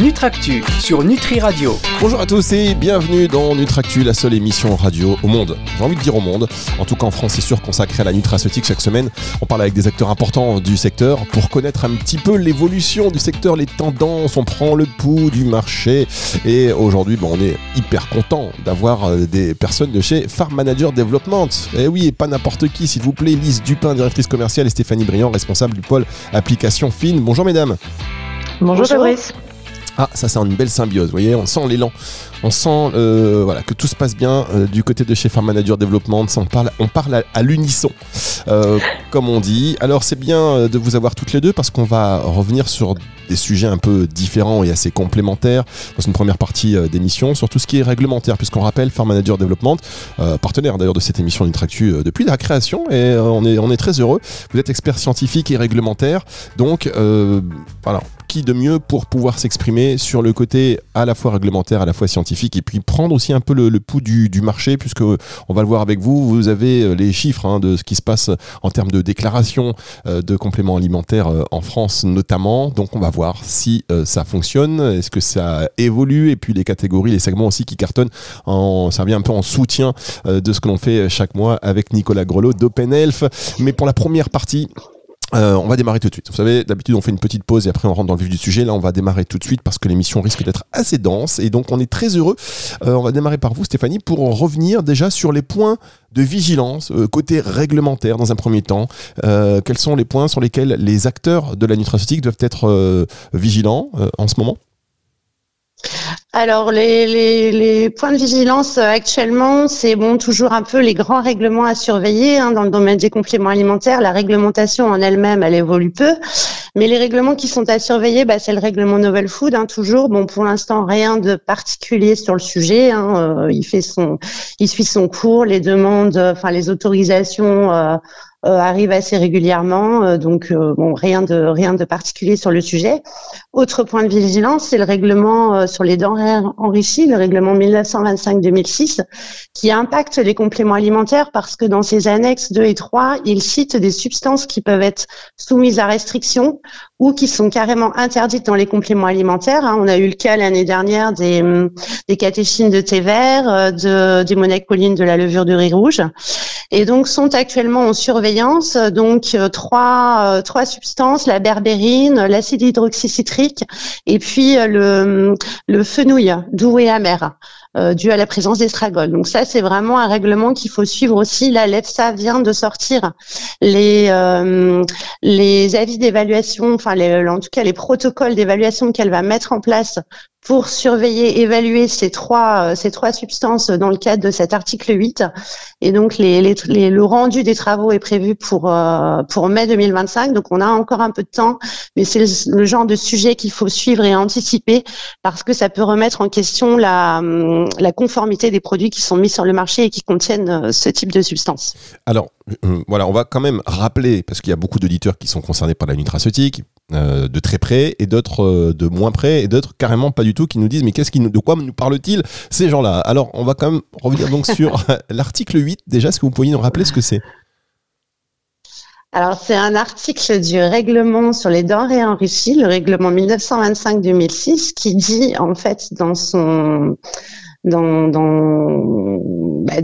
Nutractu sur Nutri Radio. Bonjour à tous et bienvenue dans Nutractu, la seule émission radio au monde. J'ai envie de dire au monde, en tout cas en France, c'est sûr, consacrée à la nutraceutique chaque semaine. On parle avec des acteurs importants du secteur pour connaître un petit peu l'évolution du secteur, les tendances, on prend le pouls du marché. Et aujourd'hui, bon, on est hyper content d'avoir euh, des personnes de chez Farm Manager Development. Et oui, et pas n'importe qui, s'il vous plaît, Lise Dupin, directrice commerciale, et Stéphanie Briand, responsable du pôle application fine. Bonjour mesdames. Bonjour, Fabrice. Ah, ça c'est une belle symbiose, vous voyez, on sent l'élan, on sent euh, voilà, que tout se passe bien euh, du côté de chez Farm Manager Development, on parle, on parle à, l'unisson, euh, comme on dit. Alors c'est bien de vous avoir toutes les deux parce qu'on va revenir sur des sujets un peu différents et assez complémentaires dans une première partie d'émission sur tout ce qui est réglementaire, puisqu'on rappelle Farm Manager Development, partenaire d'ailleurs de cette émission d'Intractu depuis la création, et on, est, on est très heureux. Vous êtes expert scientifique et réglementaire, donc voilà, qui de mieux pour pouvoir s'exprimer sur le côté à la fois réglementaire, à la fois scientifique, et puis prendre aussi un peu le, pouls du, marché, puisque on va le voir avec vous, vous avez euh, les chiffres hein, de ce qui se passe en termes de déclaration euh, de compléments alimentaires euh, en France notamment. Donc on va voir si ça fonctionne, est-ce que ça évolue, et puis les catégories, les segments aussi qui cartonnent, en, ça vient un peu en soutien de ce que l'on fait chaque mois avec Nicolas Grelot d'OpenElf. Mais pour la première partie, euh, on va démarrer tout de suite. Vous savez, d'habitude on fait une petite pause et après on rentre dans le vif du sujet. Là, on va démarrer tout de suite parce que l'émission risque d'être assez dense et donc on est très heureux. Euh, on va démarrer par vous, Stéphanie, pour revenir déjà sur les points de vigilance euh, côté réglementaire dans un premier temps. quels sont les points sur lesquels les acteurs de la nutraceutique doivent être vigilants en ce moment? Alors les, les, les, points de vigilance euh, actuellement, c'est bon toujours un peu les grands règlements à surveiller hein, dans le domaine des compléments alimentaires. La réglementation en elle-même, elle évolue peu, mais les règlements qui sont à surveiller, bah, c'est le règlement Novel Food hein, toujours. Bon pour l'instant rien de particulier sur le sujet. Hein, euh, il fait son, il suit son cours, les demandes, enfin les autorisations. Euh, euh, arrive assez régulièrement, euh, donc euh, bon, rien de rien de particulier sur le sujet. Autre point de vigilance, c'est le règlement sur les denrées enrichies, le règlement 1925-2006, qui impacte les compléments alimentaires parce que dans ses annexes 2 et 3, il cite des substances qui peuvent être soumises à restriction ou qui sont carrément interdites dans les compléments alimentaires. Hein. On a eu le cas l'année dernière des, des catéchines de thé vert, de, des monacolines de la levure de riz rouge, et donc sont actuellement en surveillance donc euh, trois euh, trois substances la berbérine, l'acide hydroxycitrique et puis euh, le le fenouil doux et amer. Dû à la présence d'estragol. Donc ça, c'est vraiment un règlement qu'il faut suivre aussi. La l'EFSA vient de sortir les les avis d'évaluation, enfin les, en tout cas les protocoles d'évaluation qu'elle va mettre en place pour surveiller, évaluer ces trois, euh, ces trois substances dans le cadre de cet article 8. Et donc, les, les, le rendu des travaux est prévu pour, euh, pour mai 2025. Donc, on a encore un peu de temps, mais c'est le, genre de sujet qu'il faut suivre et anticiper parce que ça peut remettre en question la, la conformité des produits qui sont mis sur le marché et qui contiennent euh, ce type de substances. Alors, voilà, on va quand même rappeler, parce qu'il y a beaucoup d'auditeurs qui sont concernés par la nutraceutique, euh, de très près et d'autres euh, de moins près et d'autres carrément pas du tout qui nous disent mais qu'est-ce qui de quoi nous parlent-ils ces gens-là? Alors on va quand même revenir donc sur l'article 8 déjà est-ce que vous pourriez nous rappeler ce que c'est? Alors, c'est un article du règlement sur les denrées enrichies, le règlement 1925-2006, qui dit, en fait, dans son, dans, bah,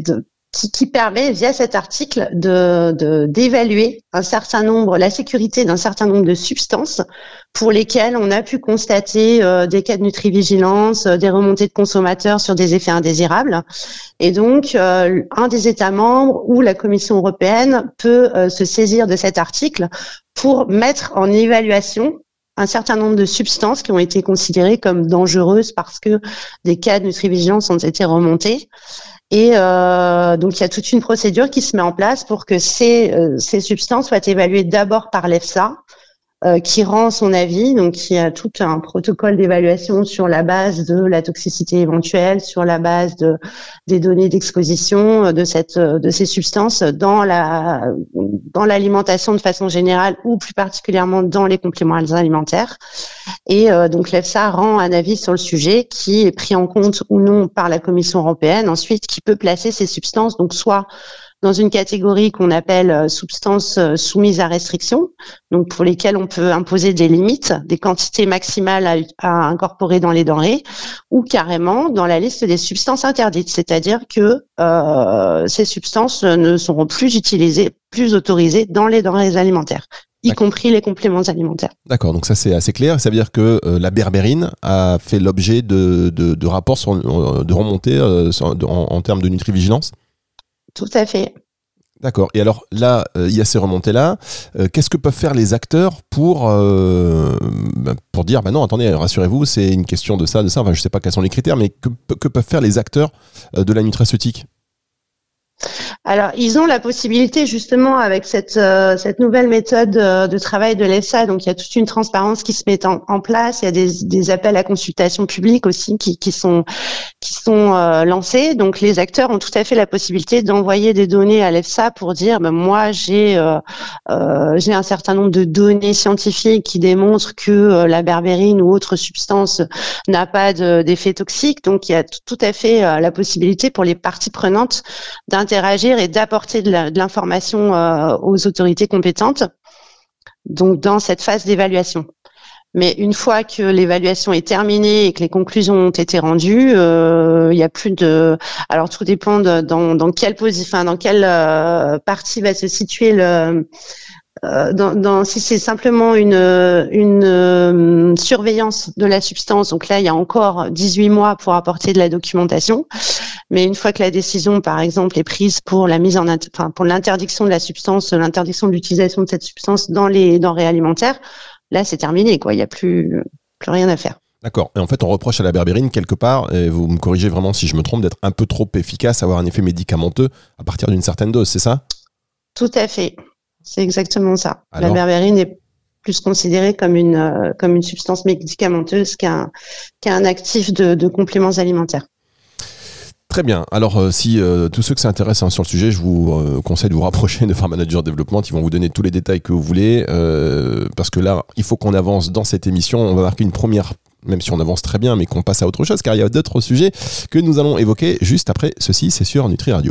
qui, permet, via cet article, de d'évaluer un certain nombre, la sécurité d'un certain nombre de substances pour lesquelles on a pu constater euh, des cas de nutrivigilance, euh, des remontées de consommateurs sur des effets indésirables. Et donc, euh, un des États membres ou la Commission européenne peut se saisir de cet article pour mettre en évaluation un certain nombre de substances qui ont été considérées comme dangereuses parce que des cas de nutrivigilance ont été remontés. Et euh, donc, il y a toute une procédure qui se met en place pour que ces, euh, ces substances soient évaluées d'abord par l'EFSA, euh, qui rend son avis, donc qui a tout un protocole d'évaluation sur la base de la toxicité éventuelle, sur la base de des données d'exposition de cette de ces substances dans la dans l'alimentation de façon générale ou plus particulièrement dans les compléments alimentaires. Et donc l'EFSA rend un avis sur le sujet qui est pris en compte ou non par la Commission européenne ensuite, qui peut placer ces substances donc soit dans une catégorie qu'on appelle euh, substances euh, soumises à restriction, donc pour lesquelles on peut imposer des limites, des quantités maximales à, incorporer dans les denrées, ou carrément dans la liste des substances interdites, c'est-à-dire que euh, ces substances ne seront plus utilisées, plus autorisées dans les denrées alimentaires y compris les compléments alimentaires. D'accord, donc ça c'est assez clair. Ça veut dire que la berbérine a fait l'objet de, de, rapports de remontées en, en, termes de nutrivigilance? Tout à fait. D'accord. Et alors là, euh, il y a ces remontées-là. Euh, qu'est-ce que peuvent faire les acteurs pour, euh, pour dire, bah non, attendez, rassurez-vous, c'est une question de ça, de ça. Enfin, je ne sais pas quels sont les critères, mais que, que peuvent faire les acteurs de la nutraceutique? Alors, ils ont la possibilité justement avec cette euh, cette nouvelle méthode euh, de travail de l'ESA. Donc, il y a toute une transparence qui se met en, place. Il y a des, appels à consultation publique aussi qui, sont qui sont euh, lancés. Donc, les acteurs ont tout à fait la possibilité d'envoyer des données à l'EFSA pour dire, ben, moi, j'ai j'ai un certain nombre de données scientifiques qui démontrent que la berbérine ou autre substance n'a pas d'effet toxique. Donc, il y a tout à fait la possibilité pour les parties prenantes et d'apporter de l'information euh, aux autorités compétentes. Donc dans cette phase d'évaluation. Mais une fois que l'évaluation est terminée et que les conclusions ont été rendues, euh, il n'y a plus de. Alors tout dépend dans, dans quelle dans quelle euh, partie va se situer le, dans, dans, si c'est simplement une, une euh, surveillance de la substance, donc là, il y a encore 18 mois pour apporter de la documentation. Mais une fois que la décision, par exemple, est prise pour la mise en, enfin, pour l'interdiction de la substance, l'interdiction de l'utilisation de cette substance dans les denrées alimentaires, là, c'est terminé, quoi. Il n'y a plus, plus rien à faire. D'accord. Et en fait, on reproche à la berbérine quelque part, et vous me corrigez vraiment si je me trompe, d'être un peu trop efficace, avoir un effet médicamenteux à partir d'une certaine dose, c'est ça? Tout à fait. C'est exactement ça. la berbérine est plus considérée comme une, euh, comme une substance médicamenteuse qu'un actif de, compléments alimentaires. Très bien. Alors, euh, si euh, tous ceux qui s'intéressent hein, sur le sujet, je vous conseille de vous rapprocher de Farm Manager Development. Ils vont vous donner tous les détails que vous voulez. parce que là, il faut qu'on avance dans cette émission. On va marquer une première, même si on avance très bien, mais qu'on passe à autre chose, car il y a d'autres sujets que nous allons évoquer juste après ceci. C'est sur Nutri Radio.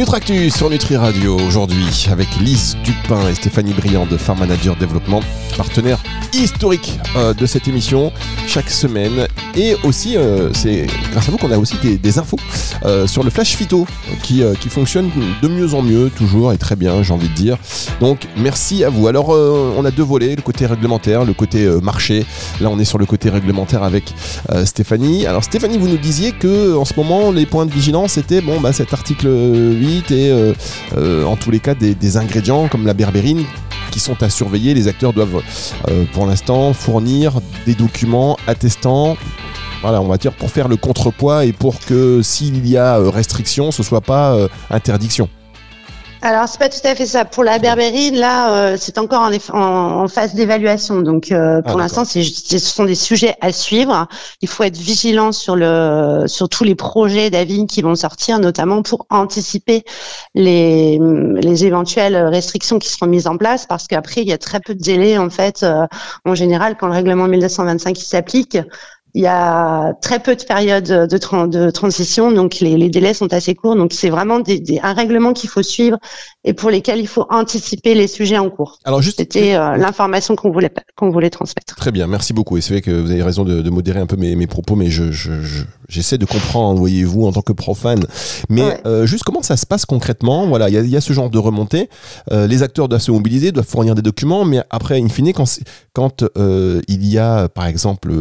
Nutractus sur Nutri Radio aujourd'hui avec Lise Dupin et Stéphanie Briand de Farm Manager Développement, partenaire historique euh, de cette émission chaque semaine. Et aussi, euh, c'est grâce à vous qu'on a aussi des, infos euh, sur le Flash Phyto qui, qui, fonctionne de mieux en mieux, toujours et très bien, j'ai envie de dire. Donc merci à vous. Alors, on a deux volets, le côté réglementaire, le côté marché. Là, on est sur le côté réglementaire avec Stéphanie. Alors, Stéphanie, vous nous disiez que en ce moment, les points de vigilance étaient bon, bah, cet article 8 et euh, euh, en tous les cas des, ingrédients comme la berbérine qui sont à surveiller. Les acteurs doivent euh, pour l'instant fournir des documents attestant. Voilà, on pour faire le contrepoids et pour que s'il y a restriction, ce soit pas interdiction. Alors c'est pas tout à fait ça. Pour la berbérine, là, euh, c'est encore en, en, phase d'évaluation. Donc euh, pour ah, l'instant, ce sont des sujets à suivre. Il faut être vigilant sur le sur tous les projets d'avis qui vont sortir, notamment pour anticiper les les éventuelles restrictions qui seront mises en place, parce qu'après il y a très peu de délais en fait. Euh, en général, quand le règlement 1225 s'applique, il y a très peu de périodes de, de transition, donc les, les, délais sont assez courts. Donc c'est vraiment des, des, un règlement qu'il faut suivre et pour lesquels il faut anticiper les sujets en cours. Alors juste, c'était euh, l'information qu'on voulait qu'on voulait transmettre. Très bien, merci beaucoup. Et c'est vrai que vous avez raison de, de modérer un peu mes, mes propos, mais je, je, j'essaie de comprendre, voyez-vous, en tant que profane. Mais euh, juste comment ça se passe concrètement? Voilà, il y a, y a, ce genre de remontée. Euh, les acteurs doivent se mobiliser, doivent fournir des documents, mais après, in fine, quand, quand euh, il y a, par exemple,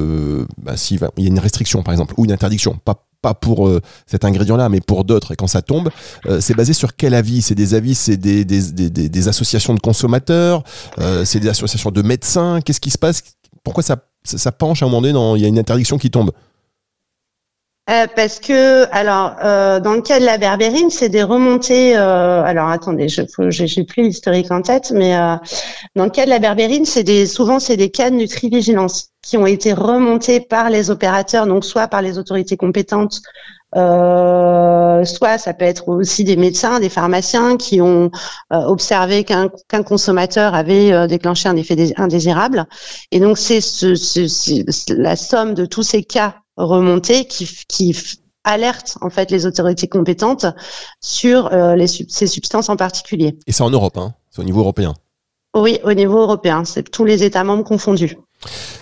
bah, s'il il y a une restriction, par exemple, ou une interdiction, pas pas pour euh, cet ingrédient-là, mais pour d'autres, et quand ça tombe, euh, c'est basé sur quel avis? C'est des avis, c'est des, des, des, des, associations de consommateurs, euh, c'est des associations de médecins, qu'est-ce qui se passe? Pourquoi ça, ça, penche à un moment donné, il y a une interdiction qui tombe? Euh, parce que, alors, euh, dans le cas de la berbérine, c'est des remontées. Euh, alors, attendez, je n'ai plus l'historique en tête, mais dans le cas de la berbérine, c'est des, souvent c'est des cas de nutrivigilance qui ont été remontés par les opérateurs, donc soit par les autorités compétentes, soit ça peut être aussi des médecins, des pharmaciens qui ont observé qu'un consommateur avait déclenché un effet indésirable. Et donc c'est ce, la somme de tous ces cas remontée qui, qui alerte en fait les autorités compétentes sur euh, les, ces substances en particulier. Et c'est en Europe, hein c'est au niveau européen. Oui, au niveau européen, c'est tous les États membres confondus.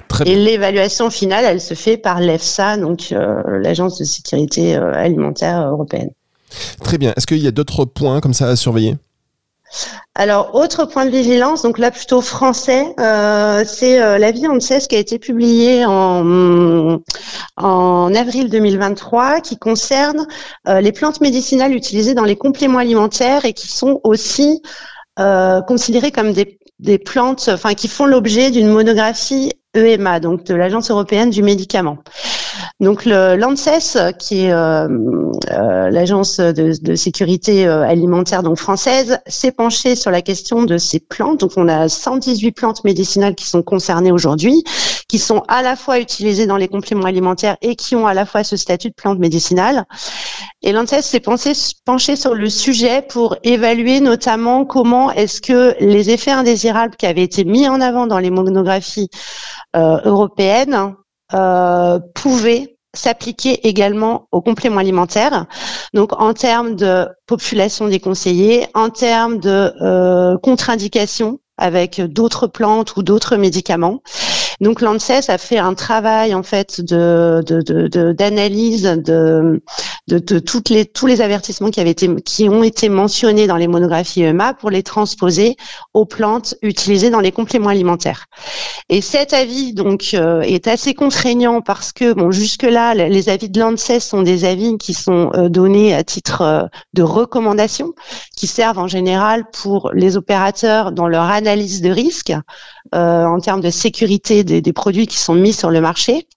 Très et l'évaluation finale, elle se fait par l'EFSA, donc euh, l'Agence de sécurité euh, alimentaire européenne. Très bien. Est-ce qu'il y a d'autres points comme ça à surveiller? Alors, autre point de vigilance, donc là plutôt français, euh, c'est euh, l'avis ANSES qui a été publié en, en avril 2023, qui concerne euh, les plantes médicinales utilisées dans les compléments alimentaires et qui sont aussi euh, considérées comme des, des plantes, enfin qui font l'objet d'une monographie EMA, donc de l'Agence européenne du médicament. Donc l'ANSES, qui est euh, euh, l'agence de, sécurité euh, alimentaire donc française, s'est penché sur la question de ces plantes. Donc on a 118 plantes médicinales qui sont concernées aujourd'hui, qui sont à la fois utilisées dans les compléments alimentaires et qui ont à la fois ce statut de plante médicinale. Et l'ANSES s'est penché sur le sujet pour évaluer notamment comment est-ce que les effets indésirables qui avaient été mis en avant dans les monographies européennes euh, pouvait s'appliquer également aux compléments alimentaires. Donc en termes de population des conseillers, en termes de euh, contre-indication avec d'autres plantes ou d'autres médicaments. Donc l'ANSES a fait un travail en fait de d'analyse de, de, de, toutes les tous les avertissements qui avaient été qui ont été mentionnés dans les monographies EMA pour les transposer aux plantes utilisées dans les compléments alimentaires. Et cet avis donc euh, est assez contraignant parce que bon jusque là les avis de l'ANSES sont des avis qui sont euh, donnés à titre euh, de recommandation qui servent en général pour les opérateurs dans leur analyse de risque en termes de sécurité des, produits qui sont mis sur le marché.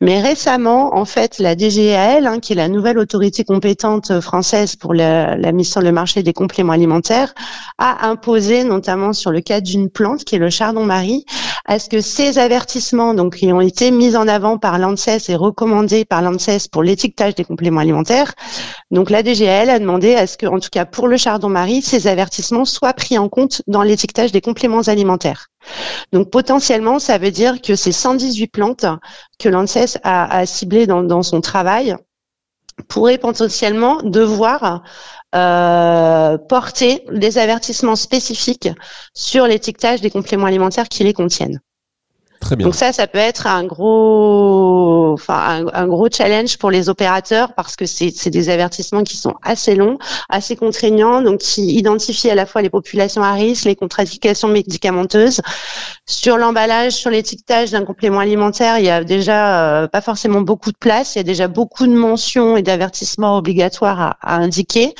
Mais récemment, en fait, la DGAL, hein, qui est la nouvelle autorité compétente française pour la, mise sur le marché des compléments alimentaires, a imposé, notamment sur le cas d'une plante qui est le chardon-marie, à ce que ces avertissements, donc qui ont été mis en avant par l'ANSES et recommandés par l'ANSES pour l'étiquetage des compléments alimentaires, donc la DGAL a demandé à ce que, en tout cas pour le chardon-marie, ces avertissements soient pris en compte dans l'étiquetage des compléments alimentaires. Donc potentiellement, ça veut dire que ces 118 plantes que l'ANSES a, ciblées dans, son travail pourraient potentiellement devoir euh, porter des avertissements spécifiques sur l'étiquetage des compléments alimentaires qui les contiennent. Donc ça, ça peut être un gros, enfin un, gros challenge pour les opérateurs parce que c'est des avertissements qui sont assez longs, assez contraignants, donc qui identifient à la fois les populations à risque, les contre-indications médicamenteuses. Sur l'emballage, sur l'étiquetage d'un complément alimentaire, il y a déjà euh, pas forcément beaucoup de place, il y a déjà beaucoup de mentions et d'avertissements obligatoires à, indiquer.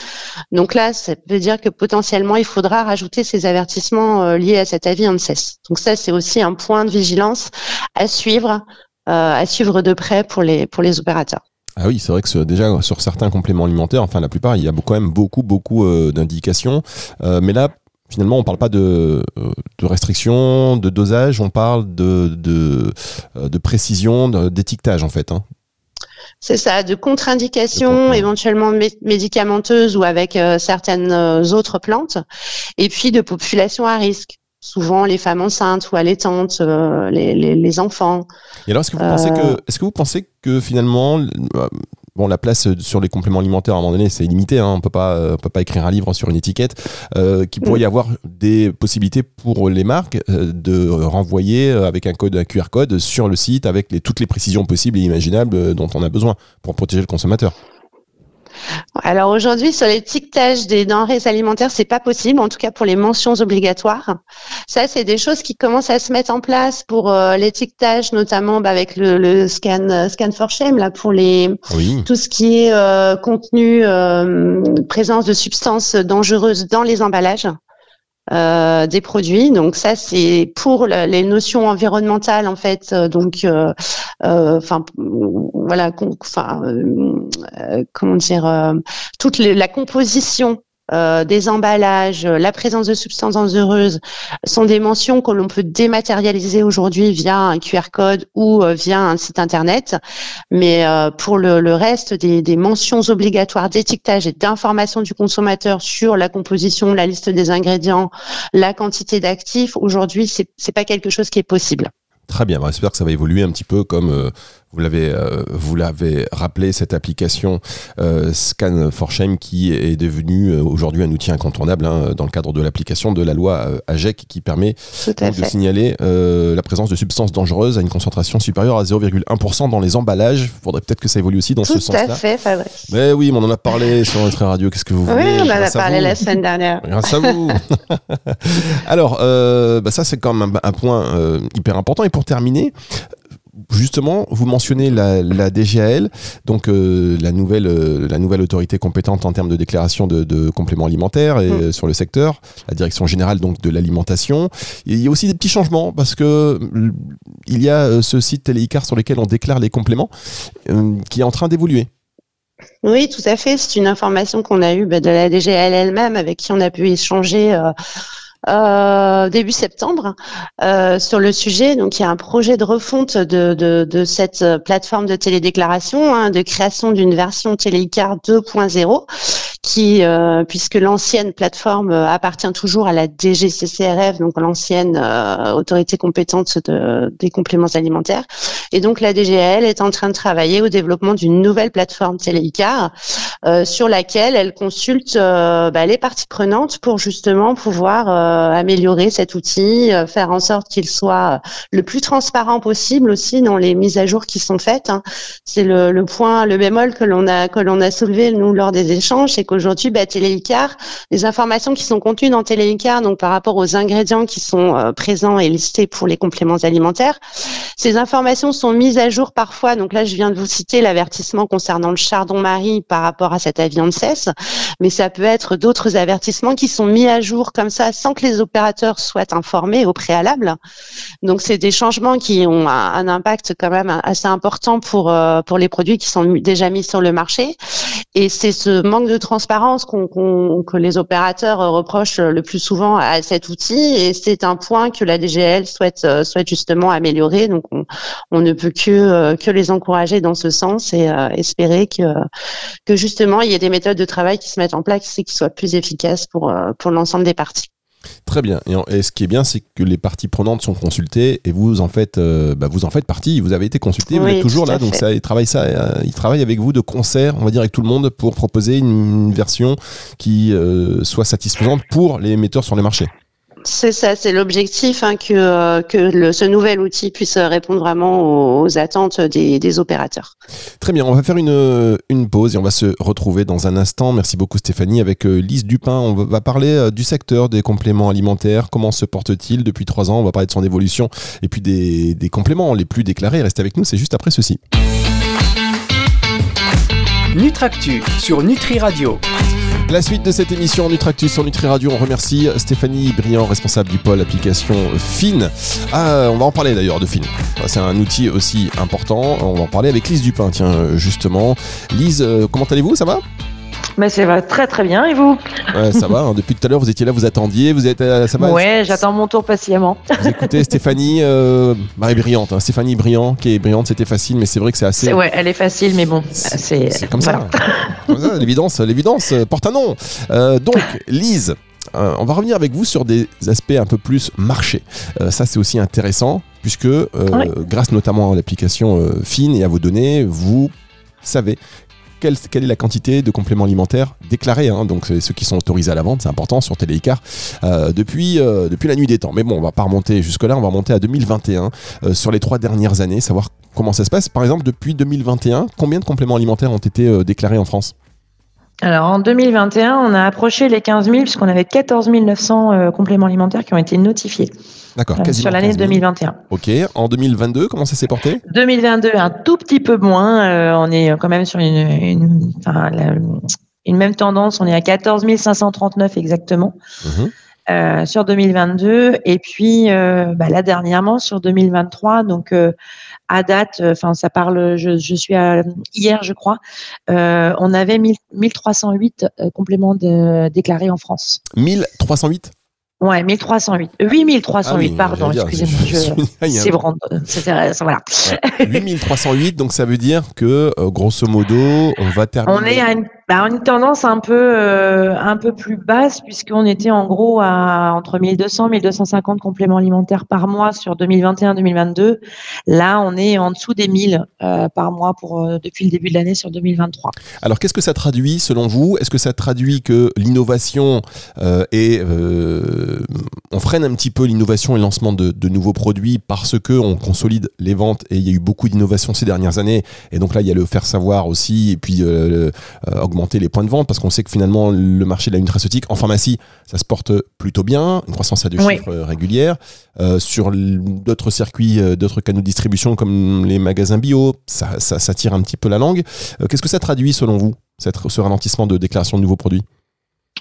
Donc là, ça veut dire que potentiellement, il faudra rajouter ces avertissements euh, liés à cet avis ANSES. Donc ça, c'est aussi un point de vigilance à suivre, euh, à suivre de près pour les, pour les opérateurs. Ah oui, c'est vrai que déjà sur certains compléments alimentaires, enfin la plupart, il y a quand même beaucoup, beaucoup euh, d'indications. Euh, mais là, finalement, on ne parle pas de, de restrictions, de dosage, on parle de, de, de précision, d'étiquetage en fait. Hein. C'est ça, de contre-indications éventuellement médicamenteuses ou avec certaines autres plantes, et puis de population à risque souvent les femmes enceintes ou allaitantes, euh, les, les, enfants. Et alors, est-ce que vous pensez que, euh, est-ce que vous pensez que finalement, euh, bon, la place sur les compléments alimentaires à un moment donné, c'est limité. Hein, on peut pas, on peut pas écrire un livre sur une étiquette. Euh, qu'il pourrait y mm. avoir des possibilités pour les marques de renvoyer avec un code, un QR code sur le site avec les, toutes les précisions possibles et imaginables dont on a besoin pour protéger le consommateur? Alors aujourd'hui, sur l'étiquetage des denrées alimentaires, c'est pas possible, en tout cas pour les mentions obligatoires. Ça, c'est des choses qui commencent à se mettre en place pour euh, l'étiquetage, notamment bah, avec le, scan, euh, scan for shame là pour les tout ce qui est euh, contenu présence de substances dangereuses dans les emballages. Des produits. Donc ça, c'est pour les notions environnementales en fait. donc, enfin, voilà, enfin, comment dire, toute la composition euh, des emballages, euh, la présence de substances dangereuses sont des mentions que l'on peut dématérialiser aujourd'hui via un QR code ou euh, via un site internet. Mais pour le, reste des, mentions obligatoires d'étiquetage et d'information du consommateur sur la composition, la liste des ingrédients, la quantité d'actifs, aujourd'hui, c'est pas quelque chose qui est possible. Très bien, j'espère que ça va évoluer un petit peu comme vous l'avez euh, vous l'avez rappelé cette application euh, Scan for Shame qui est devenue aujourd'hui un outil incontournable hein, dans le cadre de l'application de la loi AGEC qui permet de signaler la présence de substances dangereuses à une concentration supérieure à 0,1% dans les emballages. Il faudrait peut-être que ça évolue aussi dans ce sens-là. Tout à fait, Fabrice. Mais oui, on en a parlé sur notre radio. Qu'est-ce que vous voulez Oui, on en a parlé la semaine dernière. Grâce à vous. Alors, bah ça c'est quand même un, un point hyper important. Et pour terminer, justement, vous mentionnez la, DGAL, donc euh, la, nouvelle, euh, la nouvelle autorité compétente en termes de déclaration de, compléments alimentaires et, mm. sur le secteur, la direction générale donc de l'alimentation. Il y a aussi des petits changements parce que il y a euh, ce site Téléicar sur lequel on déclare les compléments qui est en train d'évoluer. Oui, tout à fait. C'est une information qu'on a eue bah, de la DGAL elle-même, avec qui on a pu échanger euh, début septembre euh, sur le sujet. Donc il y a un projet de refonte de, cette plateforme de télédéclaration, hein, de création d'une version Téléicar 2.0 qui, euh, puisque l'ancienne plateforme appartient toujours à la DGCCRF, donc l'ancienne euh, autorité compétente de, des compléments alimentaires. Et donc la DGL est en train de travailler au développement d'une nouvelle plateforme Téléicar euh, sur laquelle elle consulte bah, les parties prenantes pour justement pouvoir euh, améliorer cet outil, euh, faire en sorte qu'il soit le plus transparent possible aussi dans les mises à jour qui sont faites. Hein. C'est le, point, le bémol que l'on a que l'on a soulevé nous lors des échanges, c'est qu'aujourd'hui, bah, les informations qui sont contenues dans Téléicar, donc par rapport aux ingrédients qui sont euh, présents et listés pour les compléments alimentaires, ces informations sont mises à jour parfois. Donc là, je viens de vous citer l'avertissement concernant le chardon-marie par rapport à cette avion de cesse, mais ça peut être d'autres avertissements qui sont mis à jour comme ça sans que les opérateurs soient informés au préalable. Donc, c'est des changements qui ont un, impact quand même assez important pour euh, pour les produits qui sont déjà mis sur le marché. Et c'est ce manque de transparence qu'on, que les opérateurs reprochent le plus souvent à cet outil. Et c'est un point que la DGL souhaite euh, souhaite justement améliorer. Donc, on, ne peut que euh, que les encourager dans ce sens et espérer que que justement il y ait des méthodes de travail qui se mettent en place et qui soient plus efficaces pour pour l'ensemble des parties. Très bien. Et, ce qui est bien, c'est que les parties prenantes sont consultées et vous en faites, euh, bah, vous en faites partie. Vous avez été consulté, vous êtes toujours là, donc ça, ils travaillent ça, euh, ils travaillent avec vous de concert, on va dire avec tout le monde, pour proposer une, version qui euh, soit satisfaisante pour les émetteurs sur les marchés. C'est ça, c'est l'objectif hein, que, euh, que ce nouvel outil puisse répondre vraiment aux, attentes des, opérateurs. Très bien, on va faire une, une, pause et on va se retrouver dans un instant. Merci beaucoup Stéphanie. Avec euh, Lise Dupin, on va parler euh, du secteur des compléments alimentaires. Comment se porte-t-il depuis trois ans? On va parler de son évolution et puis des, des compléments les plus déclarés. Restez avec nous, c'est juste après ceci. Nutractu sur Nutri Radio. La suite de cette émission Nutractus sur Nutri Radio, on remercie Stéphanie Briand, responsable du pôle application FIN. Ah, on va en parler d'ailleurs de FIN. C'est un outil aussi important. On va en parler avec Lise Dupin, tiens, justement. Lise, euh, comment allez-vous? Ça va? Mais ça va très très bien et vous ouais, Ça va, hein. depuis tout à l'heure vous étiez là, vous attendiez, vous êtes, euh, ça va Ouais, j'attends mon tour patiemment. Vous écoutez Stéphanie, euh, bah, brillante, hein. Stéphanie Brillant qui est brillante, c'était facile, mais c'est vrai que c'est assez. Ouais, elle est facile, mais bon, c'est comme, ça. l'évidence, l'évidence porte un nom. Euh, donc, Lise. on va revenir avec vous sur des aspects un peu plus marché. ça, c'est aussi intéressant puisque, grâce notamment à l'application FIN et à vos données, vous savez quelle, est la quantité de compléments alimentaires déclarés, hein, donc ceux qui sont autorisés à la vente, c'est important sur Télécar, euh, depuis, euh, depuis la nuit des temps. Mais bon, on va pas remonter jusque-là, on va remonter à 2021, euh, sur les trois dernières années, savoir comment ça se passe. Par exemple, depuis 2021, combien de compléments alimentaires ont été déclarés en France? Alors en 2021, on a approché les 15 000 puisqu'on avait 14 900 compléments alimentaires qui ont été notifiés. D'accord, euh, Sur l'année 2021. Ok. En 2022, comment ça s'est porté? 2022, un tout petit peu moins. Euh, on est quand même sur une, une, même tendance. On est à 14 539 exactement. Mhm. sur 2022 et puis bah, là dernièrement sur 2023. Donc à date, enfin ça parle, je, je suis à, hier je crois, on avait 1308 compléments de, déclarés en France. 1308 Ouais, 1308. 8308, ah pardon, excusez-moi. C'est. Voilà. 8308, donc ça veut dire que, euh, grosso modo, on va terminer. On est à une bah, une tendance un peu euh, un peu plus basse puisqu'on était en gros à entre 1200 1250 compléments alimentaires par mois sur 2021-2022. Là, on est en dessous des 1000 euh, par mois pour euh, depuis le début de l'année sur 2023. Alors, qu'est-ce que ça traduit selon vous? Est-ce que ça traduit que l'innovation est on freine un petit peu l'innovation et le lancement de, nouveaux produits parce que on consolide les ventes et il y a eu beaucoup d'innovation ces dernières années et donc là il y a le faire savoir aussi et puis augmenter augmenter les points de vente parce qu'on sait que finalement le marché de la nutraceutique en pharmacie ça se porte plutôt bien, une croissance à deux chiffres régulière. Euh, sur d'autres circuits, euh, d'autres canaux de distribution comme les magasins bio, ça, ça, tire un petit peu la langue. Euh, qu'est-ce que ça traduit selon vous, cette, ce ralentissement de déclaration de nouveaux produits?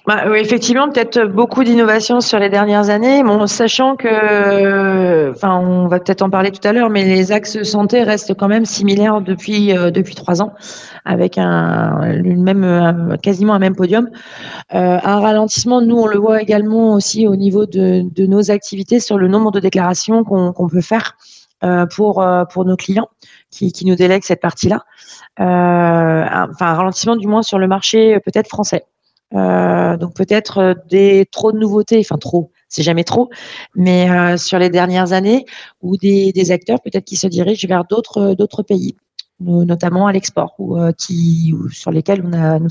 Bah, oui, effectivement, peut-être beaucoup d'innovations sur les dernières années, bon, sachant que, enfin, on va peut-être en parler tout à l'heure, mais les axes santé restent quand même similaires depuis euh, depuis trois ans, avec un une même quasiment un même podium. Euh, un ralentissement, nous, on le voit également aussi au niveau de, de nos activités sur le nombre de déclarations qu'on peut faire euh, pour pour nos clients qui, qui nous délèguent cette partie-là. enfin, un ralentissement du moins sur le marché peut-être français. Euh, donc peut-être euh, des trop de nouveautés, enfin trop, c'est jamais trop, mais euh, sur les dernières années, ou des, des acteurs peut-être qui se dirigent vers d'autres pays notamment à l'export, ou qui, sur lesquels on a, nous,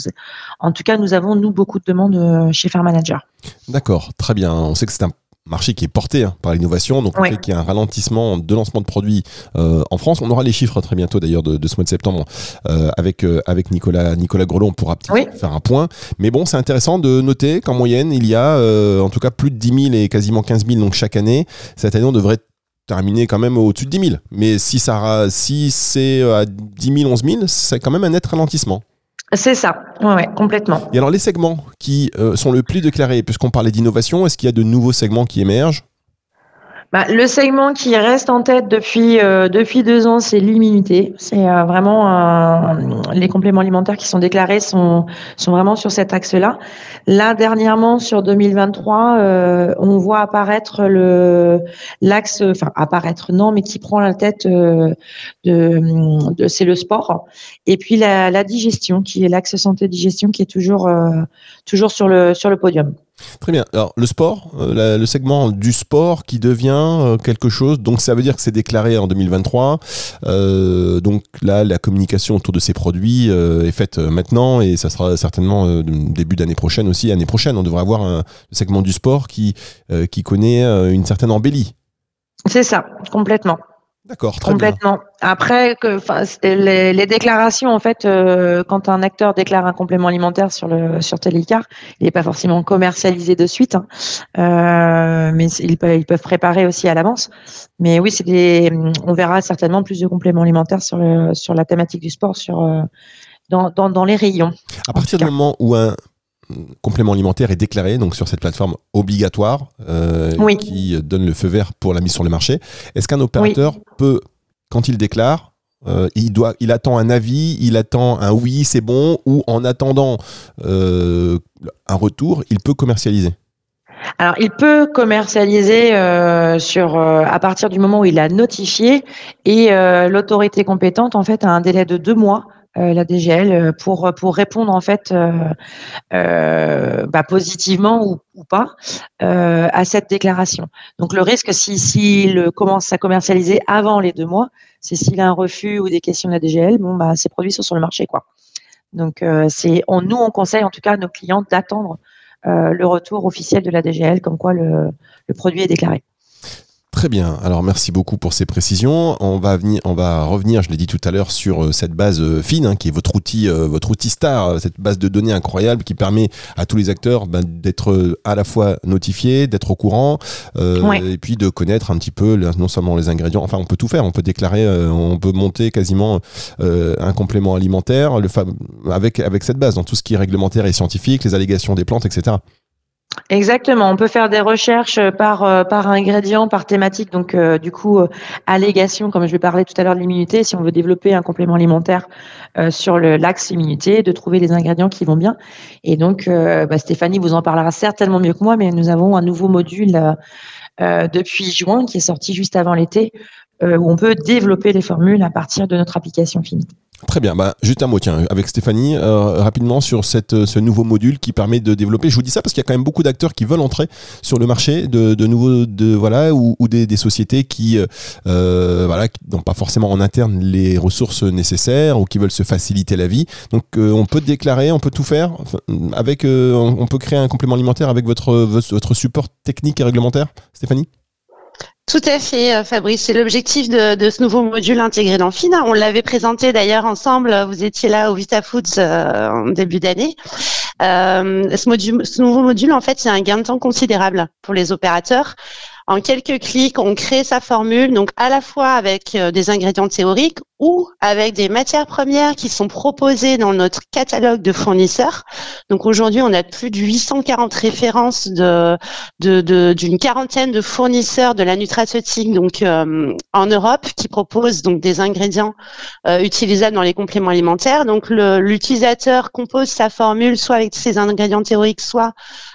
en tout cas, nous avons nous beaucoup de demandes chez Fair Manager. D'accord, très bien. On sait que c'est un marché qui est porté hein, par l'innovation, donc on qu'il y a un ralentissement de lancement de produits euh, en France. On aura les chiffres très bientôt d'ailleurs de, ce mois de septembre euh, avec euh, avec Nicolas Nicolas Grelot. On pourra faire un point. Mais bon, c'est intéressant de noter qu'en moyenne il y a en tout cas plus de 10 000 et quasiment 15 000 donc chaque année. Cette année on devrait terminer quand même au-dessus de 10 000. Mais si ça si c'est à 10 000 11 000, c'est quand même un net ralentissement. C'est ça, ouais, complètement. Et alors les segments qui euh, sont le plus déclarés, puisqu'on parlait d'innovation, est-ce qu'il y a de nouveaux segments qui émergent? Bah, le segment qui reste en tête depuis euh, depuis deux ans, c'est l'immunité. C'est euh, vraiment euh, les compléments alimentaires qui sont déclarés sont sont vraiment sur cet axe-là. Là dernièrement sur 2023, on voit apparaître le l'axe, enfin apparaître non, mais qui prend la tête de, de c'est le sport et puis la, la digestion qui est l'axe santé digestion qui est toujours toujours sur le sur le podium. Très bien. Alors, le sport, euh, le segment du sport qui devient euh, quelque chose, donc ça veut dire que c'est déclaré en 2023. Euh, donc là, la communication autour de ces produits est faite maintenant et ça sera certainement début d'année prochaine aussi. Année prochaine, on devrait avoir un segment du sport qui, qui connaît une certaine embellie. C'est ça, complètement. D'accord, très Complètement. Après, que, les, les, déclarations, en fait, euh, quand un acteur déclare un complément alimentaire sur le sur Télécar, il n'est pas forcément commercialisé de suite, hein. euh, mais ils peuvent, ils peuvent préparer aussi à l'avance. Mais oui, c'est des, on verra certainement plus de compléments alimentaires sur le sur la thématique du sport, sur euh, dans, dans, dans les rayons. À partir du moment où un complément alimentaire est déclaré donc sur cette plateforme obligatoire euh, qui donne le feu vert pour la mise sur le marché. Est-ce qu'un opérateur peut, quand il déclare, euh, il, doit, il attend un avis, il attend un oui, c'est bon, ou en attendant euh, un retour, il peut commercialiser? Alors, il peut commercialiser sur à partir du moment où il a notifié et l'autorité compétente en fait a un délai de deux mois la DGL euh, pour pour répondre en fait euh, bah, positivement ou, pas à cette déclaration. Donc le risque si s'il commence à commercialiser avant les deux mois, c'est s'il a un refus ou des questions de la DGL, bon bah ces produits sont sur le marché quoi. Donc c'est on nous on conseille en tout cas à nos clients d'attendre le retour officiel de la DGL comme quoi le produit est déclaré. Très bien. Alors merci beaucoup pour ces précisions. On va venir, on va revenir, je l'ai dit tout à l'heure, sur euh, cette base euh, fine hein, qui est votre outil, euh, votre outil star, cette base de données incroyable qui permet à tous les acteurs ben, d'être à la fois notifiés, d'être au courant, et puis de connaître un petit peu non seulement les ingrédients. Enfin, on peut tout faire. On peut déclarer, on peut monter quasiment un complément alimentaire le avec avec cette base dans tout ce qui est réglementaire et scientifique, les allégations des plantes, etc. Exactement. On peut faire des recherches par par ingrédient, par thématique. Donc du coup, allégation, comme je vais parler tout à l'heure de l'immunité. Si on veut développer un complément alimentaire sur le l'axe immunité, de trouver les ingrédients qui vont bien. Et donc, bah, Stéphanie vous en parlera certainement mieux que moi, mais nous avons un nouveau module depuis juin qui est sorti juste avant l'été euh, où on peut développer les formules à partir de notre application finie. Très bien. Bah, juste un mot, tiens, avec Stéphanie, euh, rapidement sur cette, ce nouveau module qui permet de développer. Je vous dis ça parce qu'il y a quand même beaucoup d'acteurs qui veulent entrer sur le marché de, de nouveaux, de voilà, ou, des, des, sociétés qui, euh, voilà, n'ont pas forcément en interne les ressources nécessaires ou qui veulent se faciliter la vie. Donc, on peut déclarer, on peut tout faire avec, on peut créer un complément alimentaire avec votre, votre support technique et réglementaire, Stéphanie? Tout à fait, euh, Fabrice. C'est l'objectif de, ce nouveau module intégré dans FINA. On l'avait présenté d'ailleurs ensemble. Vous étiez là au Vita Foods euh, en début d'année. Euh, ce, ce nouveau module, en fait, c'est un gain de temps considérable pour les opérateurs. En quelques clics, on crée sa formule, donc à la fois avec euh, des ingrédients théoriques ou avec des matières premières qui sont proposées dans notre catalogue de fournisseurs. Donc aujourd'hui, on a plus de 840 références d'une quarantaine de fournisseurs de la nutraceutique donc euh, en Europe qui proposent donc des ingrédients euh, utilisables dans les compléments alimentaires. Donc l'utilisateur compose sa formule soit avec ses ingrédients théoriques, soit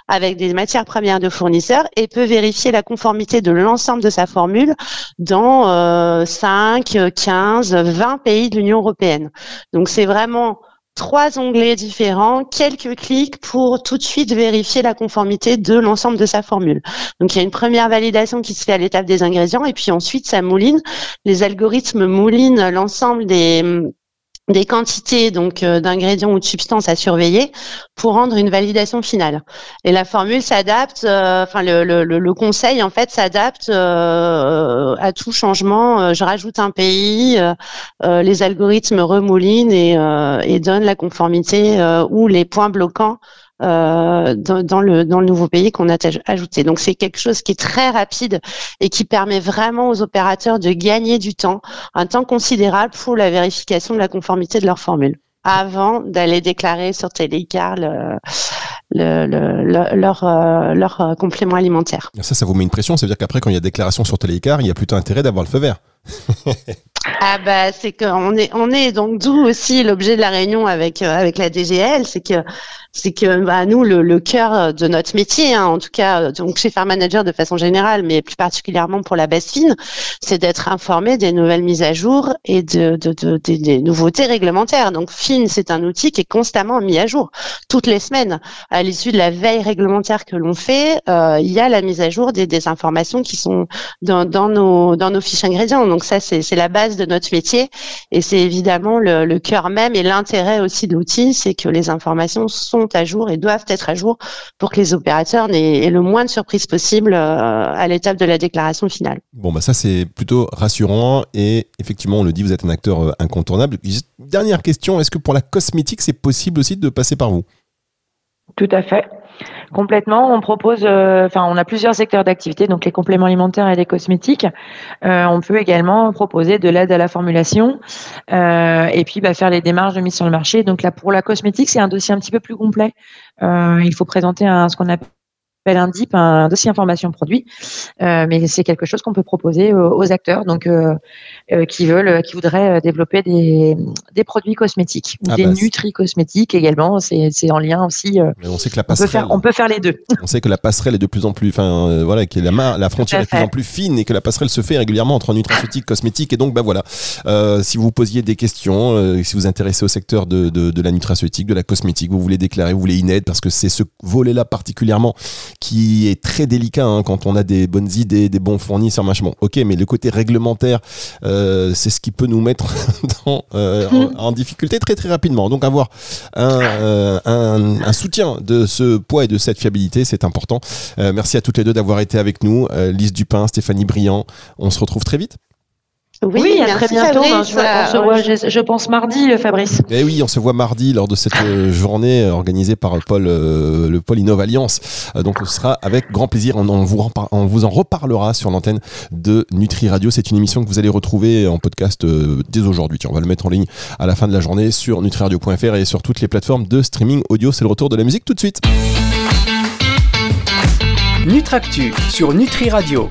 avec des matières premières de fournisseurs et peut vérifier la conformité de l'ensemble de sa formule dans euh, 5, 15, 20 pays de l'Union européenne. Donc c'est vraiment trois onglets différents, quelques clics pour tout de suite vérifier la conformité de l'ensemble de sa formule. Donc il y a une première validation qui se fait à l'étape des ingrédients et puis ensuite ça mouline. Les algorithmes moulinent l'ensemble des des quantités donc euh, d'ingrédients ou de substances à surveiller pour rendre une validation finale. Et la formule s'adapte, euh, enfin le, le, conseil en fait s'adapte euh, à tout changement. je rajoute un pays, les algorithmes remoulinent et, et donnent la conformité ou les points bloquants euh, dans, le, dans le nouveau pays qu'on a ajouté. Donc c'est quelque chose qui est très rapide et qui permet vraiment aux opérateurs de gagner du temps, un temps considérable pour la vérification de la conformité de leur formule avant d'aller déclarer sur Télécar le, le, leur, euh, leur euh, complément alimentaire. Ça, ça vous met une pression, ça veut dire qu'après, quand il y a déclaration sur Télécar, il y a plutôt intérêt d'avoir le feu vert. ah bah c'est qu'on est on est donc d'où aussi l'objet de la réunion avec avec la DGL, c'est que c'est que bah, nous, le, le, cœur de notre métier, hein, en tout cas donc chez Fair Manager de façon générale, mais plus particulièrement pour la base fine, c'est d'être informé des nouvelles mises à jour et de, de, de, des nouveautés réglementaires. Donc FIN, c'est un outil qui est constamment mis à jour toutes les semaines. À l'issue de la veille réglementaire que l'on fait, euh, il y a la mise à jour des, informations qui sont dans, dans, nos, dans nos fiches ingrédients. Donc ça, c'est la base de notre métier et c'est évidemment le, le cœur même et l'intérêt aussi de l'outil, c'est que les informations sont à jour et doivent être à jour pour que les opérateurs n'aient le moins de surprises possible euh, à l'étape de la déclaration finale. Bon, bah ça c'est plutôt rassurant et effectivement, on le dit, vous êtes un acteur euh, incontournable. Dernière question, est-ce que pour la cosmétique, c'est possible aussi de passer par vous? Tout à fait. Complètement. On propose, euh, enfin, on a plusieurs secteurs d'activité, donc les compléments alimentaires et les cosmétiques. Euh, on peut également proposer de l'aide à la formulation euh, et puis bah, faire les démarches de mise sur le marché. Donc là, pour la cosmétique, c'est un dossier un petit peu plus complet. il faut présenter un, ce qu'on appelle un DIP, un dossier information produit, euh, mais c'est quelque chose qu'on peut proposer aux, acteurs, donc euh, euh, qui veulent, qui voudraient développer des, des produits cosmétiques ou ah des bah, nutri cosmétiques également. C'est en lien aussi. on sait que la passerelle, on peut, faire, les deux. On sait que la passerelle est de plus en plus, enfin voilà, que la, la frontière est de plus en plus fine et que la passerelle se fait régulièrement entre nutraceutique, cosmétique et donc bah voilà. si vous posiez des questions, si vous intéressez au secteur de, de, de la nutraceutique, de la cosmétique, vous voulez déclarer, vous voulez aide parce que c'est ce volet-là particulièrement qui est très délicat hein, quand on a des bonnes idées, des bons fournisseurs, machin. Ok, mais le côté réglementaire, euh, c'est ce qui peut nous mettre euh, en, difficulté très très rapidement. Donc avoir euh, un, un, soutien de ce poids et de cette fiabilité, c'est important. merci à toutes les deux d'avoir été avec nous. Lise Dupin, Stéphanie Briand. On se retrouve très vite. Oui, à très bientôt. on se voit, je, pense, mardi, euh, Fabrice. Eh oui, on se voit mardi lors de cette euh, journée euh, organisée par Paul, le Paul Innov Alliance. donc, ce sera avec grand plaisir. On, vous, on vous en reparlera sur l'antenne de Nutri Radio. C'est une émission que vous allez retrouver en podcast dès aujourd'hui. On va le mettre en ligne à la fin de la journée sur nutriradio.fr et sur toutes les plateformes de streaming audio. C'est le retour de la musique tout de suite. Nutractu sur Nutri Radio.